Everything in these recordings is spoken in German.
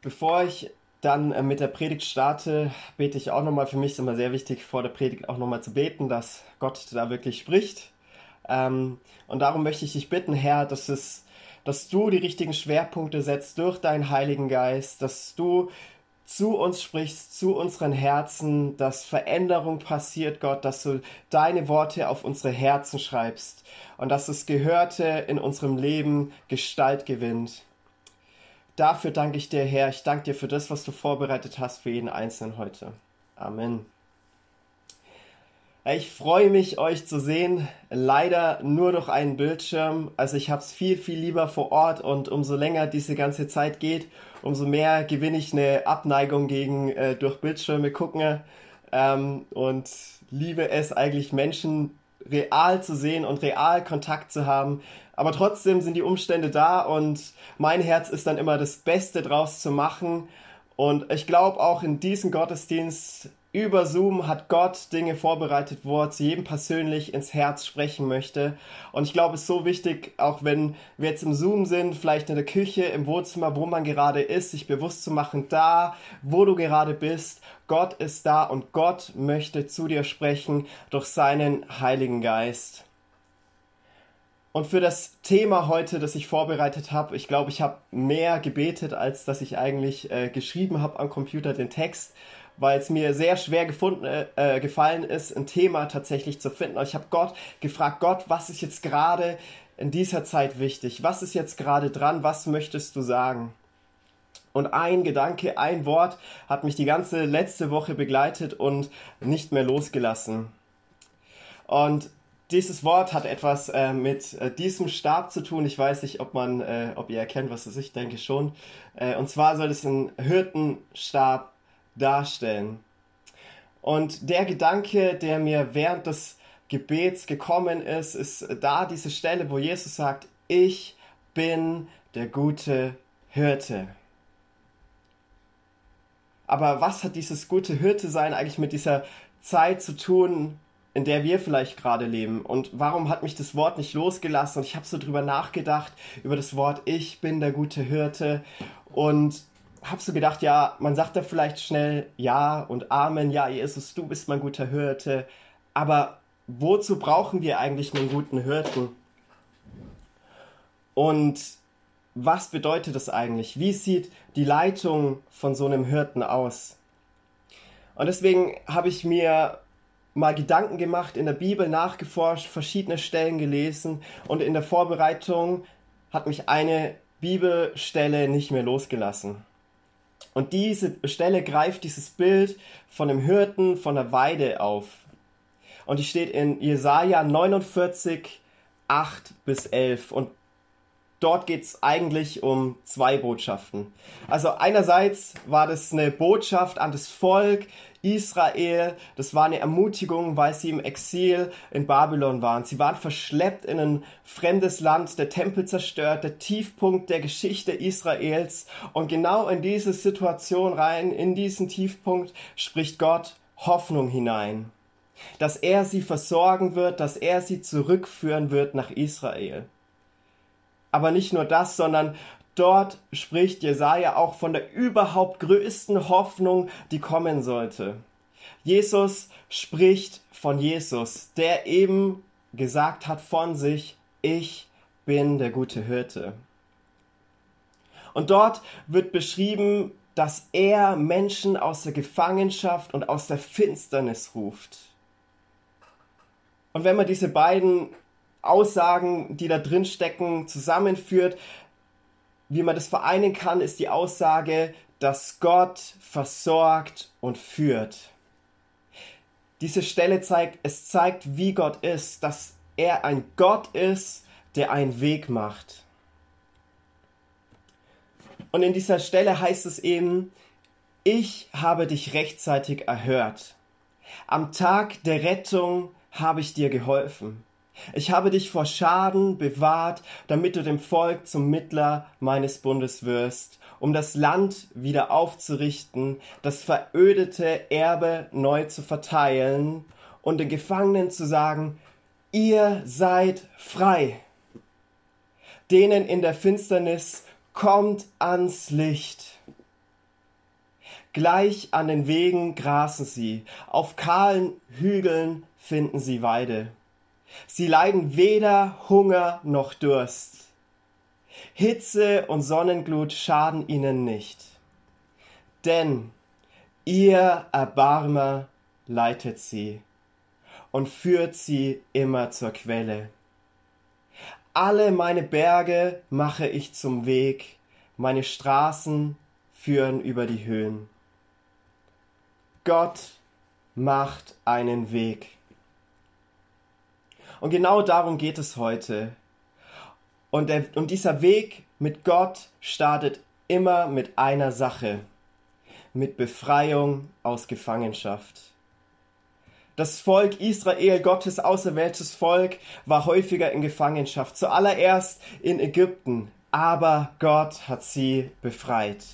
Bevor ich dann äh, mit der Predigt starte, bete ich auch nochmal. Für mich ist immer sehr wichtig, vor der Predigt auch nochmal zu beten, dass Gott da wirklich spricht. Ähm, und darum möchte ich dich bitten, Herr, dass es, dass du die richtigen Schwerpunkte setzt durch deinen Heiligen Geist, dass du zu uns sprichst, zu unseren Herzen, dass Veränderung passiert, Gott, dass du deine Worte auf unsere Herzen schreibst und dass das Gehörte in unserem Leben Gestalt gewinnt. Dafür danke ich dir, Herr. Ich danke dir für das, was du vorbereitet hast für jeden Einzelnen heute. Amen. Ich freue mich, euch zu sehen. Leider nur durch einen Bildschirm. Also ich habe es viel, viel lieber vor Ort und umso länger diese ganze Zeit geht, umso mehr gewinne ich eine Abneigung gegen äh, durch Bildschirme gucken ähm, und liebe es eigentlich Menschen real zu sehen und real Kontakt zu haben. Aber trotzdem sind die Umstände da und mein Herz ist dann immer das Beste draus zu machen. Und ich glaube auch in diesem Gottesdienst über Zoom hat Gott Dinge vorbereitet, wo er zu jedem persönlich ins Herz sprechen möchte. Und ich glaube, es ist so wichtig, auch wenn wir jetzt im Zoom sind, vielleicht in der Küche, im Wohnzimmer, wo man gerade ist, sich bewusst zu machen, da, wo du gerade bist, Gott ist da und Gott möchte zu dir sprechen durch seinen Heiligen Geist. Und für das Thema heute, das ich vorbereitet habe, ich glaube, ich habe mehr gebetet, als dass ich eigentlich äh, geschrieben habe am Computer den Text, weil es mir sehr schwer gefunden, äh, äh gefallen ist, ein Thema tatsächlich zu finden. Ich habe Gott gefragt, Gott, was ist jetzt gerade in dieser Zeit wichtig? Was ist jetzt gerade dran? Was möchtest du sagen? Und ein Gedanke, ein Wort hat mich die ganze letzte Woche begleitet und nicht mehr losgelassen. Und dieses Wort hat etwas äh, mit äh, diesem Stab zu tun. Ich weiß nicht, ob man, äh, ob ihr erkennt, was es ist. Ich denke schon. Äh, und zwar soll es einen Hirtenstab darstellen. Und der Gedanke, der mir während des Gebets gekommen ist, ist da diese Stelle, wo Jesus sagt, ich bin der gute Hirte. Aber was hat dieses gute Hirte sein eigentlich mit dieser Zeit zu tun, in der wir vielleicht gerade leben. Und warum hat mich das Wort nicht losgelassen? Und ich habe so drüber nachgedacht, über das Wort Ich bin der gute Hirte. Und habe so gedacht, ja, man sagt da vielleicht schnell Ja und Amen, ja, Jesus, du bist mein guter Hirte. Aber wozu brauchen wir eigentlich einen guten Hirten? Und was bedeutet das eigentlich? Wie sieht die Leitung von so einem Hirten aus? Und deswegen habe ich mir mal Gedanken gemacht, in der Bibel nachgeforscht, verschiedene Stellen gelesen und in der Vorbereitung hat mich eine Bibelstelle nicht mehr losgelassen. Und diese Stelle greift dieses Bild von dem Hirten von der Weide auf. Und die steht in Jesaja 49, 8 bis 11. Und dort geht es eigentlich um zwei Botschaften. Also einerseits war das eine Botschaft an das Volk Israel, das war eine Ermutigung, weil sie im Exil in Babylon waren. Sie waren verschleppt in ein fremdes Land, der Tempel zerstört, der Tiefpunkt der Geschichte Israels. Und genau in diese Situation rein, in diesen Tiefpunkt, spricht Gott Hoffnung hinein. Dass er sie versorgen wird, dass er sie zurückführen wird nach Israel. Aber nicht nur das, sondern dort spricht Jesaja auch von der überhaupt größten Hoffnung, die kommen sollte. Jesus spricht von Jesus, der eben gesagt hat von sich, ich bin der gute Hirte. Und dort wird beschrieben, dass er Menschen aus der Gefangenschaft und aus der Finsternis ruft. Und wenn man diese beiden Aussagen, die da drin stecken, zusammenführt, wie man das vereinen kann, ist die Aussage, dass Gott versorgt und führt. Diese Stelle zeigt, es zeigt, wie Gott ist, dass er ein Gott ist, der einen Weg macht. Und in dieser Stelle heißt es eben, ich habe dich rechtzeitig erhört. Am Tag der Rettung habe ich dir geholfen. Ich habe dich vor Schaden bewahrt, damit du dem Volk zum Mittler meines Bundes wirst, um das Land wieder aufzurichten, das verödete Erbe neu zu verteilen und den Gefangenen zu sagen, ihr seid frei. Denen in der Finsternis kommt ans Licht. Gleich an den Wegen grasen sie, auf kahlen Hügeln finden sie Weide. Sie leiden weder Hunger noch Durst. Hitze und Sonnenglut schaden ihnen nicht. Denn ihr Erbarmer leitet sie und führt sie immer zur Quelle. Alle meine Berge mache ich zum Weg, meine Straßen führen über die Höhen. Gott macht einen Weg. Und genau darum geht es heute. Und, der, und dieser Weg mit Gott startet immer mit einer Sache, mit Befreiung aus Gefangenschaft. Das Volk Israel, Gottes auserwähltes Volk, war häufiger in Gefangenschaft, zuallererst in Ägypten, aber Gott hat sie befreit.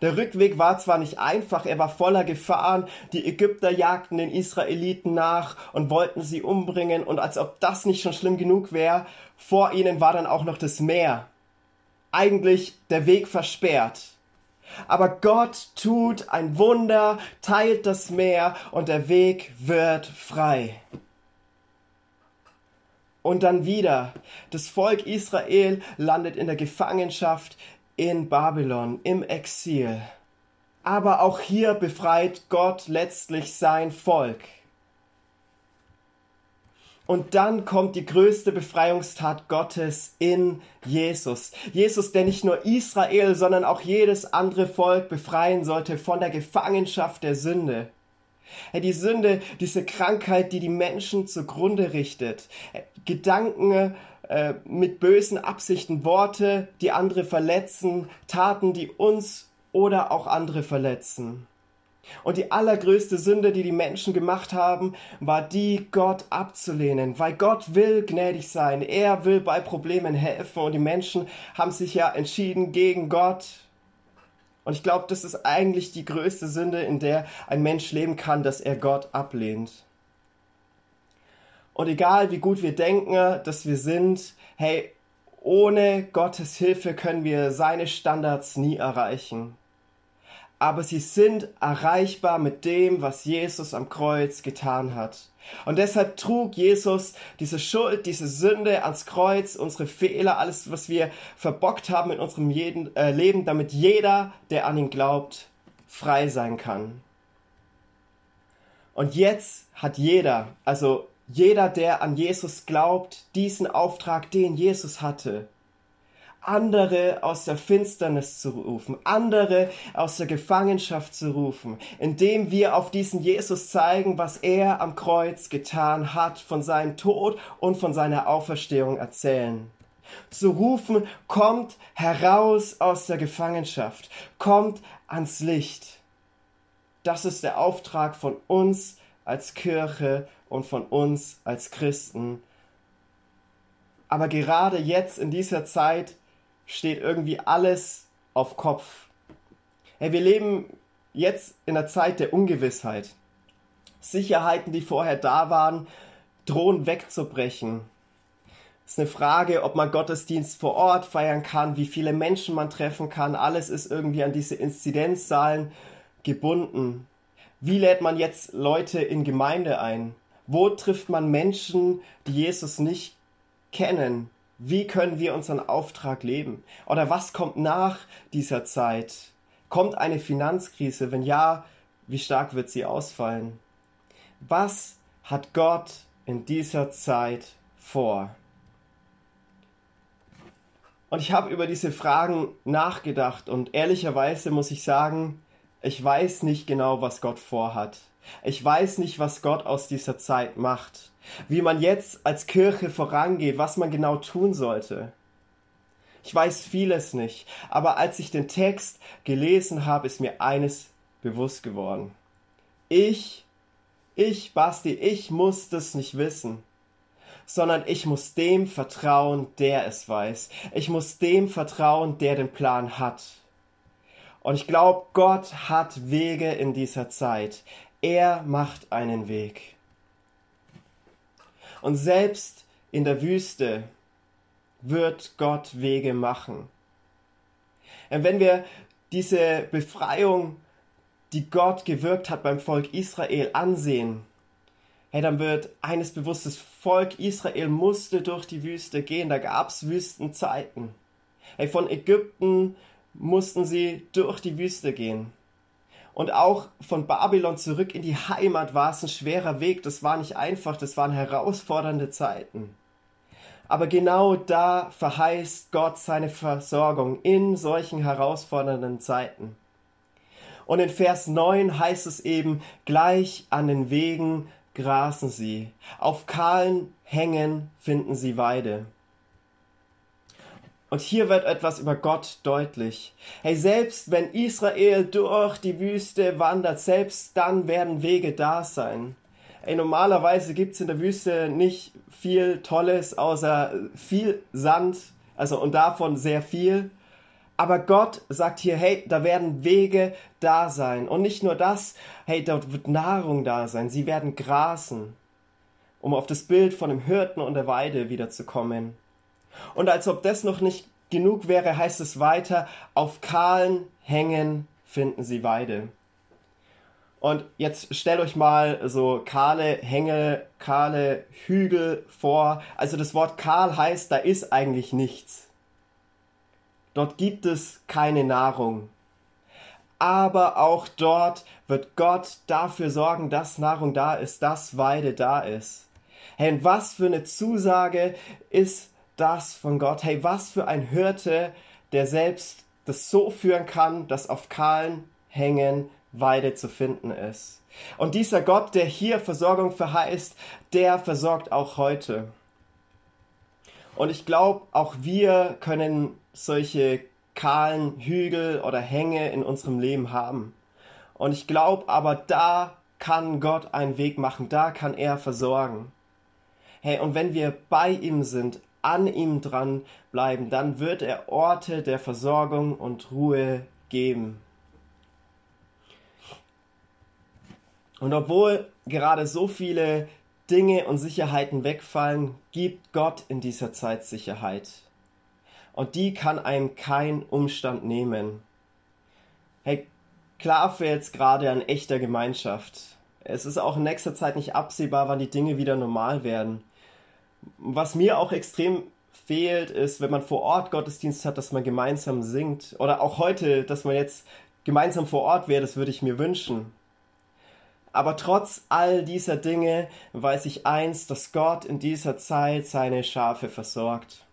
Der Rückweg war zwar nicht einfach, er war voller Gefahren. Die Ägypter jagten den Israeliten nach und wollten sie umbringen. Und als ob das nicht schon schlimm genug wäre, vor ihnen war dann auch noch das Meer. Eigentlich der Weg versperrt. Aber Gott tut ein Wunder, teilt das Meer und der Weg wird frei. Und dann wieder, das Volk Israel landet in der Gefangenschaft in Babylon, im Exil. Aber auch hier befreit Gott letztlich sein Volk. Und dann kommt die größte Befreiungstat Gottes in Jesus. Jesus, der nicht nur Israel, sondern auch jedes andere Volk befreien sollte von der Gefangenschaft der Sünde. Die Sünde, diese Krankheit, die die Menschen zugrunde richtet. Gedanken, äh, mit bösen Absichten, Worte, die andere verletzen, Taten, die uns oder auch andere verletzen. Und die allergrößte Sünde, die die Menschen gemacht haben, war die, Gott abzulehnen, weil Gott will gnädig sein, er will bei Problemen helfen und die Menschen haben sich ja entschieden gegen Gott. Und ich glaube, das ist eigentlich die größte Sünde, in der ein Mensch leben kann, dass er Gott ablehnt. Und egal wie gut wir denken, dass wir sind, hey, ohne Gottes Hilfe können wir seine Standards nie erreichen. Aber sie sind erreichbar mit dem, was Jesus am Kreuz getan hat. Und deshalb trug Jesus diese Schuld, diese Sünde ans Kreuz, unsere Fehler, alles, was wir verbockt haben in unserem jeden, äh, Leben, damit jeder, der an ihn glaubt, frei sein kann. Und jetzt hat jeder, also jeder, der an Jesus glaubt, diesen Auftrag, den Jesus hatte, andere aus der Finsternis zu rufen, andere aus der Gefangenschaft zu rufen, indem wir auf diesen Jesus zeigen, was er am Kreuz getan hat, von seinem Tod und von seiner Auferstehung erzählen. Zu rufen, kommt heraus aus der Gefangenschaft, kommt ans Licht. Das ist der Auftrag von uns als Kirche und von uns als Christen. Aber gerade jetzt in dieser Zeit steht irgendwie alles auf Kopf. Hey, wir leben jetzt in einer Zeit der Ungewissheit. Sicherheiten, die vorher da waren, drohen wegzubrechen. Es ist eine Frage, ob man Gottesdienst vor Ort feiern kann, wie viele Menschen man treffen kann. Alles ist irgendwie an diese Inzidenzzahlen gebunden. Wie lädt man jetzt Leute in Gemeinde ein? Wo trifft man Menschen, die Jesus nicht kennen? Wie können wir unseren Auftrag leben? Oder was kommt nach dieser Zeit? Kommt eine Finanzkrise? Wenn ja, wie stark wird sie ausfallen? Was hat Gott in dieser Zeit vor? Und ich habe über diese Fragen nachgedacht und ehrlicherweise muss ich sagen, ich weiß nicht genau, was Gott vorhat. Ich weiß nicht, was Gott aus dieser Zeit macht. Wie man jetzt als Kirche vorangeht, was man genau tun sollte. Ich weiß vieles nicht, aber als ich den Text gelesen habe, ist mir eines bewusst geworden. Ich, ich, Basti, ich muss das nicht wissen, sondern ich muss dem vertrauen, der es weiß. Ich muss dem vertrauen, der den Plan hat. Und ich glaube, Gott hat Wege in dieser Zeit. Er macht einen Weg. Und selbst in der Wüste wird Gott Wege machen. Und wenn wir diese Befreiung, die Gott gewirkt hat beim Volk Israel, ansehen, hey, dann wird eines bewusst, das Volk Israel musste durch die Wüste gehen, da gab es Wüstenzeiten. Hey, von Ägypten mussten sie durch die Wüste gehen. Und auch von Babylon zurück in die Heimat war es ein schwerer Weg, das war nicht einfach, das waren herausfordernde Zeiten. Aber genau da verheißt Gott seine Versorgung in solchen herausfordernden Zeiten. Und in Vers 9 heißt es eben, gleich an den Wegen grasen sie, auf kahlen Hängen finden sie Weide. Und hier wird etwas über Gott deutlich. Hey, selbst wenn Israel durch die Wüste wandert, selbst dann werden Wege da sein. Ey, normalerweise gibt es in der Wüste nicht viel Tolles, außer viel Sand, also und davon sehr viel. Aber Gott sagt hier, hey, da werden Wege da sein. Und nicht nur das, hey, dort wird Nahrung da sein. Sie werden grasen, um auf das Bild von dem Hirten und der Weide wiederzukommen. Und als ob das noch nicht genug wäre, heißt es weiter, auf kahlen Hängen finden sie Weide. Und jetzt stellt euch mal so kahle Hänge, kahle Hügel vor. Also das Wort kahl heißt, da ist eigentlich nichts. Dort gibt es keine Nahrung. Aber auch dort wird Gott dafür sorgen, dass Nahrung da ist, dass Weide da ist. Hey, was für eine Zusage ist das von Gott? Hey, was für ein Hirte, der selbst das so führen kann, dass auf kahlen Hängen Weide zu finden ist. Und dieser Gott, der hier Versorgung verheißt, der versorgt auch heute. Und ich glaube, auch wir können solche kahlen Hügel oder Hänge in unserem Leben haben. Und ich glaube aber, da kann Gott einen Weg machen, da kann er versorgen. Hey, und wenn wir bei ihm sind, an ihm dran bleiben, dann wird er Orte der Versorgung und Ruhe geben. Und obwohl gerade so viele Dinge und Sicherheiten wegfallen, gibt Gott in dieser Zeit Sicherheit. Und die kann einem kein Umstand nehmen. Hey, klar fehlt es gerade an echter Gemeinschaft. Es ist auch in nächster Zeit nicht absehbar, wann die Dinge wieder normal werden. Was mir auch extrem fehlt, ist, wenn man vor Ort Gottesdienst hat, dass man gemeinsam singt. Oder auch heute, dass man jetzt gemeinsam vor Ort wäre, das würde ich mir wünschen. Aber trotz all dieser Dinge weiß ich eins, dass Gott in dieser Zeit seine Schafe versorgt.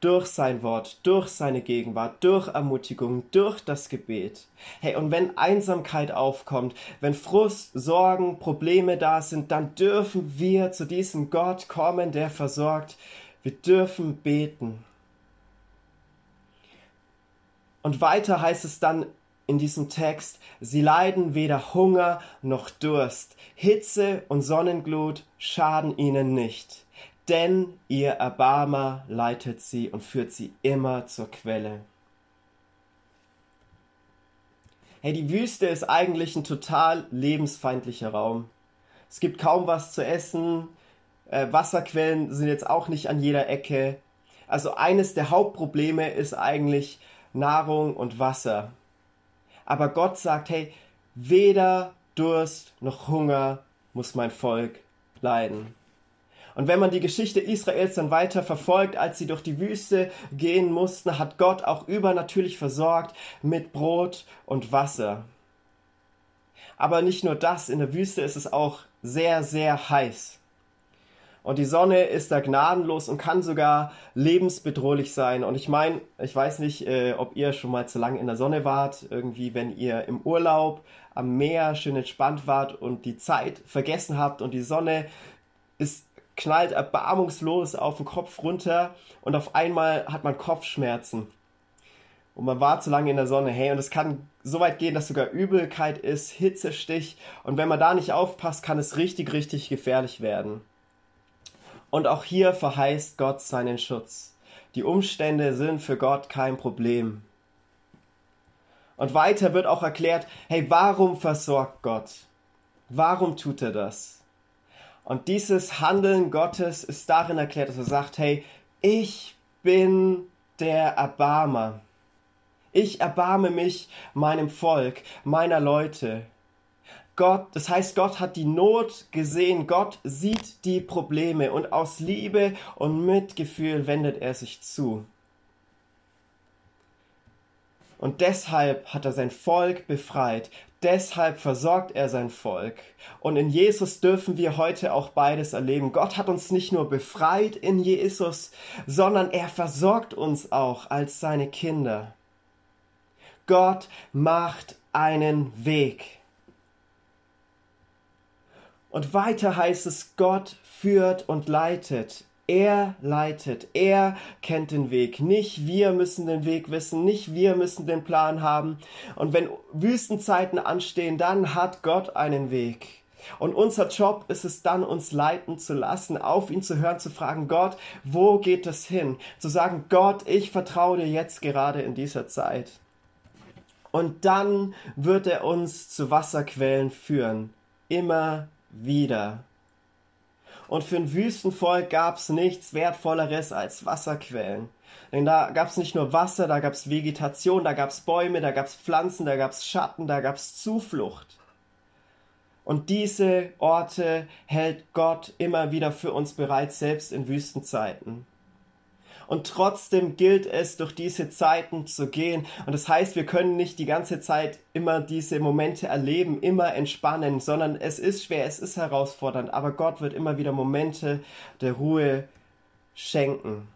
Durch sein Wort, durch seine Gegenwart, durch Ermutigung, durch das Gebet. Hey, und wenn Einsamkeit aufkommt, wenn Frust, Sorgen, Probleme da sind, dann dürfen wir zu diesem Gott kommen, der versorgt. Wir dürfen beten. Und weiter heißt es dann in diesem Text, sie leiden weder Hunger noch Durst, Hitze und Sonnenglut schaden ihnen nicht, denn ihr Erbarmer leitet sie und führt sie immer zur Quelle. Hey, die Wüste ist eigentlich ein total lebensfeindlicher Raum. Es gibt kaum was zu essen, äh, Wasserquellen sind jetzt auch nicht an jeder Ecke. Also eines der Hauptprobleme ist eigentlich Nahrung und Wasser. Aber Gott sagt, hey, weder Durst noch Hunger muss mein Volk leiden. Und wenn man die Geschichte Israels dann weiter verfolgt, als sie durch die Wüste gehen mussten, hat Gott auch übernatürlich versorgt mit Brot und Wasser. Aber nicht nur das, in der Wüste ist es auch sehr, sehr heiß. Und die Sonne ist da gnadenlos und kann sogar lebensbedrohlich sein. Und ich meine, ich weiß nicht, äh, ob ihr schon mal zu lange in der Sonne wart, irgendwie, wenn ihr im Urlaub am Meer schön entspannt wart und die Zeit vergessen habt und die Sonne ist knallt erbarmungslos auf den Kopf runter und auf einmal hat man Kopfschmerzen. Und man war zu lange in der Sonne. Hey, und es kann so weit gehen, dass sogar Übelkeit ist, Hitzestich. Und wenn man da nicht aufpasst, kann es richtig, richtig gefährlich werden. Und auch hier verheißt Gott seinen Schutz. Die Umstände sind für Gott kein Problem. Und weiter wird auch erklärt, hey, warum versorgt Gott? Warum tut er das? Und dieses Handeln Gottes ist darin erklärt, dass er sagt, hey, ich bin der Erbarmer. Ich erbarme mich meinem Volk, meiner Leute. Gott, das heißt, Gott hat die Not gesehen, Gott sieht die Probleme und aus Liebe und Mitgefühl wendet er sich zu. Und deshalb hat er sein Volk befreit. Deshalb versorgt er sein Volk. Und in Jesus dürfen wir heute auch beides erleben. Gott hat uns nicht nur befreit in Jesus, sondern er versorgt uns auch als seine Kinder. Gott macht einen Weg. Und weiter heißt es, Gott führt und leitet. Er leitet, er kennt den Weg. Nicht wir müssen den Weg wissen, nicht wir müssen den Plan haben. Und wenn Wüstenzeiten anstehen, dann hat Gott einen Weg. Und unser Job ist es dann, uns leiten zu lassen, auf ihn zu hören, zu fragen, Gott, wo geht es hin? Zu sagen, Gott, ich vertraue dir jetzt gerade in dieser Zeit. Und dann wird er uns zu Wasserquellen führen. Immer wieder. Und für ein Wüstenvolk gab es nichts Wertvolleres als Wasserquellen. Denn da gab es nicht nur Wasser, da gab es Vegetation, da gab es Bäume, da gab es Pflanzen, da gab es Schatten, da gab es Zuflucht. Und diese Orte hält Gott immer wieder für uns bereit, selbst in Wüstenzeiten. Und trotzdem gilt es, durch diese Zeiten zu gehen. Und das heißt, wir können nicht die ganze Zeit immer diese Momente erleben, immer entspannen, sondern es ist schwer, es ist herausfordernd. Aber Gott wird immer wieder Momente der Ruhe schenken.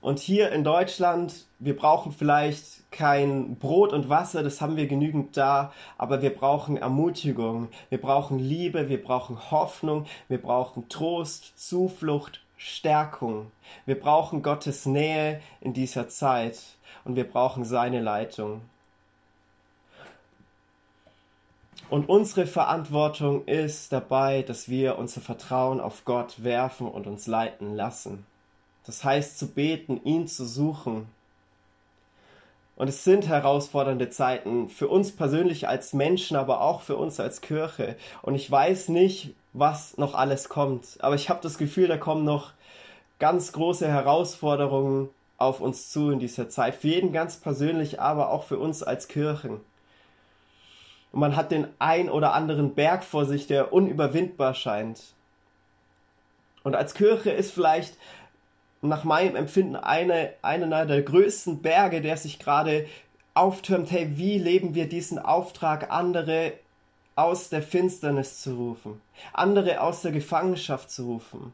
Und hier in Deutschland, wir brauchen vielleicht kein Brot und Wasser, das haben wir genügend da, aber wir brauchen Ermutigung, wir brauchen Liebe, wir brauchen Hoffnung, wir brauchen Trost, Zuflucht, Stärkung. Wir brauchen Gottes Nähe in dieser Zeit und wir brauchen seine Leitung. Und unsere Verantwortung ist dabei, dass wir unser Vertrauen auf Gott werfen und uns leiten lassen. Das heißt zu beten, ihn zu suchen. Und es sind herausfordernde Zeiten für uns persönlich als Menschen, aber auch für uns als Kirche. Und ich weiß nicht, was noch alles kommt. Aber ich habe das Gefühl, da kommen noch ganz große Herausforderungen auf uns zu in dieser Zeit. Für jeden ganz persönlich, aber auch für uns als Kirchen. Und man hat den ein oder anderen Berg vor sich, der unüberwindbar scheint. Und als Kirche ist vielleicht nach meinem Empfinden eine, einer der größten Berge, der sich gerade auftürmt, hey, wie leben wir diesen Auftrag, andere aus der Finsternis zu rufen, andere aus der Gefangenschaft zu rufen.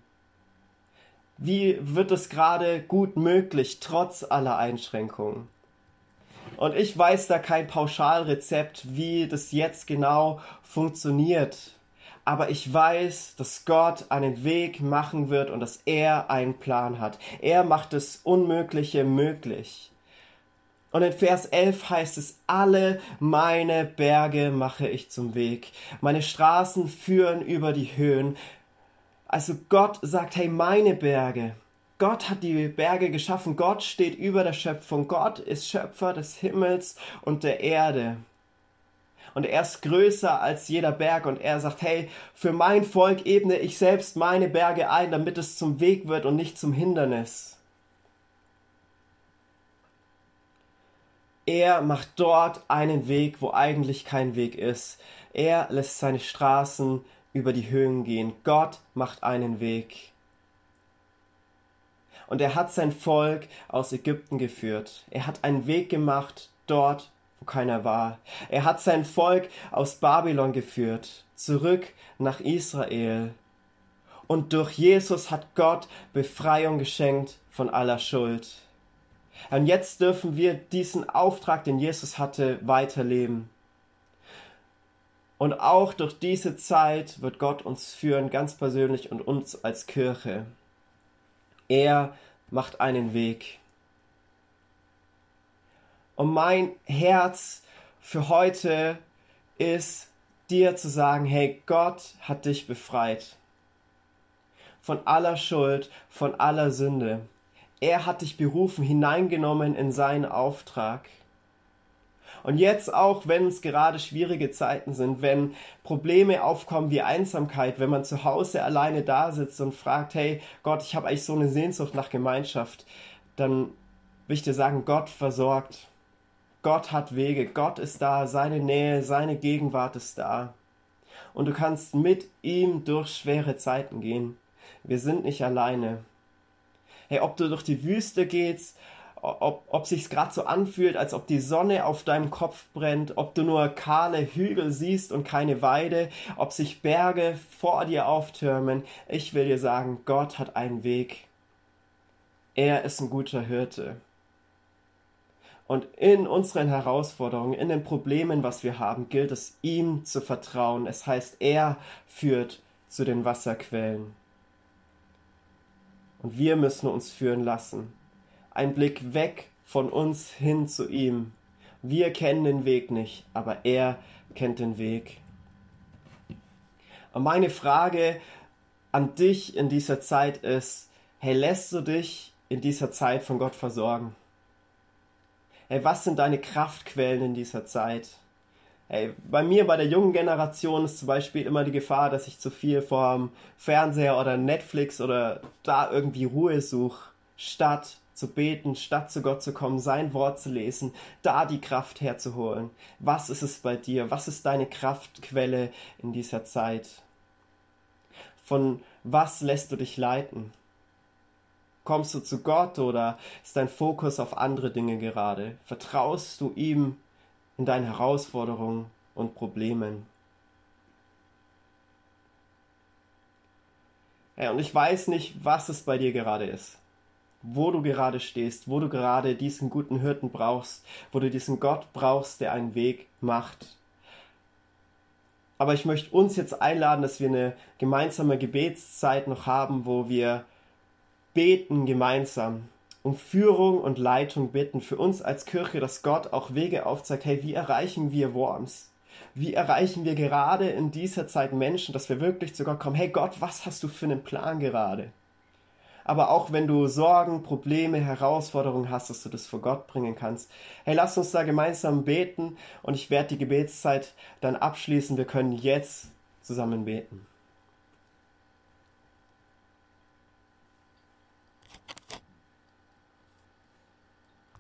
Wie wird es gerade gut möglich, trotz aller Einschränkungen? Und ich weiß da kein Pauschalrezept, wie das jetzt genau funktioniert. Aber ich weiß, dass Gott einen Weg machen wird und dass er einen Plan hat. Er macht das Unmögliche möglich. Und in Vers 11 heißt es, alle meine Berge mache ich zum Weg. Meine Straßen führen über die Höhen. Also Gott sagt, hey, meine Berge. Gott hat die Berge geschaffen. Gott steht über der Schöpfung. Gott ist Schöpfer des Himmels und der Erde. Und er ist größer als jeder Berg. Und er sagt, hey, für mein Volk ebne ich selbst meine Berge ein, damit es zum Weg wird und nicht zum Hindernis. Er macht dort einen Weg, wo eigentlich kein Weg ist. Er lässt seine Straßen über die Höhen gehen. Gott macht einen Weg. Und er hat sein Volk aus Ägypten geführt. Er hat einen Weg gemacht dort, keiner war. Er hat sein Volk aus Babylon geführt, zurück nach Israel. Und durch Jesus hat Gott Befreiung geschenkt von aller Schuld. Und jetzt dürfen wir diesen Auftrag, den Jesus hatte, weiterleben. Und auch durch diese Zeit wird Gott uns führen, ganz persönlich und uns als Kirche. Er macht einen Weg. Und mein Herz für heute ist, dir zu sagen, hey, Gott hat dich befreit. Von aller Schuld, von aller Sünde. Er hat dich berufen, hineingenommen in seinen Auftrag. Und jetzt auch, wenn es gerade schwierige Zeiten sind, wenn Probleme aufkommen wie Einsamkeit, wenn man zu Hause alleine da sitzt und fragt, hey Gott, ich habe eigentlich so eine Sehnsucht nach Gemeinschaft, dann will ich dir sagen, Gott versorgt. Gott hat Wege, Gott ist da, seine Nähe, seine Gegenwart ist da. Und du kannst mit ihm durch schwere Zeiten gehen. Wir sind nicht alleine. Hey, ob du durch die Wüste gehst, ob, ob sich's gerade so anfühlt, als ob die Sonne auf deinem Kopf brennt, ob du nur kahle Hügel siehst und keine Weide, ob sich Berge vor dir auftürmen, ich will dir sagen, Gott hat einen Weg. Er ist ein guter Hirte. Und in unseren Herausforderungen, in den Problemen, was wir haben, gilt es ihm zu vertrauen. Es heißt, er führt zu den Wasserquellen. Und wir müssen uns führen lassen. Ein Blick weg von uns hin zu ihm. Wir kennen den Weg nicht, aber er kennt den Weg. Und meine Frage an dich in dieser Zeit ist, hey, lässt du dich in dieser Zeit von Gott versorgen? Hey, was sind deine Kraftquellen in dieser Zeit? Hey, bei mir, bei der jungen Generation ist zum Beispiel immer die Gefahr, dass ich zu viel vorm Fernseher oder Netflix oder da irgendwie Ruhe suche, statt zu beten, statt zu Gott zu kommen, sein Wort zu lesen, da die Kraft herzuholen. Was ist es bei dir? Was ist deine Kraftquelle in dieser Zeit? Von was lässt du dich leiten? Kommst du zu Gott oder ist dein Fokus auf andere Dinge gerade? Vertraust du ihm in deinen Herausforderungen und Problemen? Ja, und ich weiß nicht, was es bei dir gerade ist. Wo du gerade stehst, wo du gerade diesen guten Hirten brauchst, wo du diesen Gott brauchst, der einen Weg macht. Aber ich möchte uns jetzt einladen, dass wir eine gemeinsame Gebetszeit noch haben, wo wir beten gemeinsam um Führung und Leitung bitten für uns als Kirche, dass Gott auch Wege aufzeigt, hey, wie erreichen wir Worms? Wie erreichen wir gerade in dieser Zeit Menschen, dass wir wirklich zu Gott kommen, hey Gott, was hast du für einen Plan gerade? Aber auch wenn du Sorgen, Probleme, Herausforderungen hast, dass du das vor Gott bringen kannst. Hey, lass uns da gemeinsam beten und ich werde die Gebetszeit dann abschließen. Wir können jetzt zusammen beten.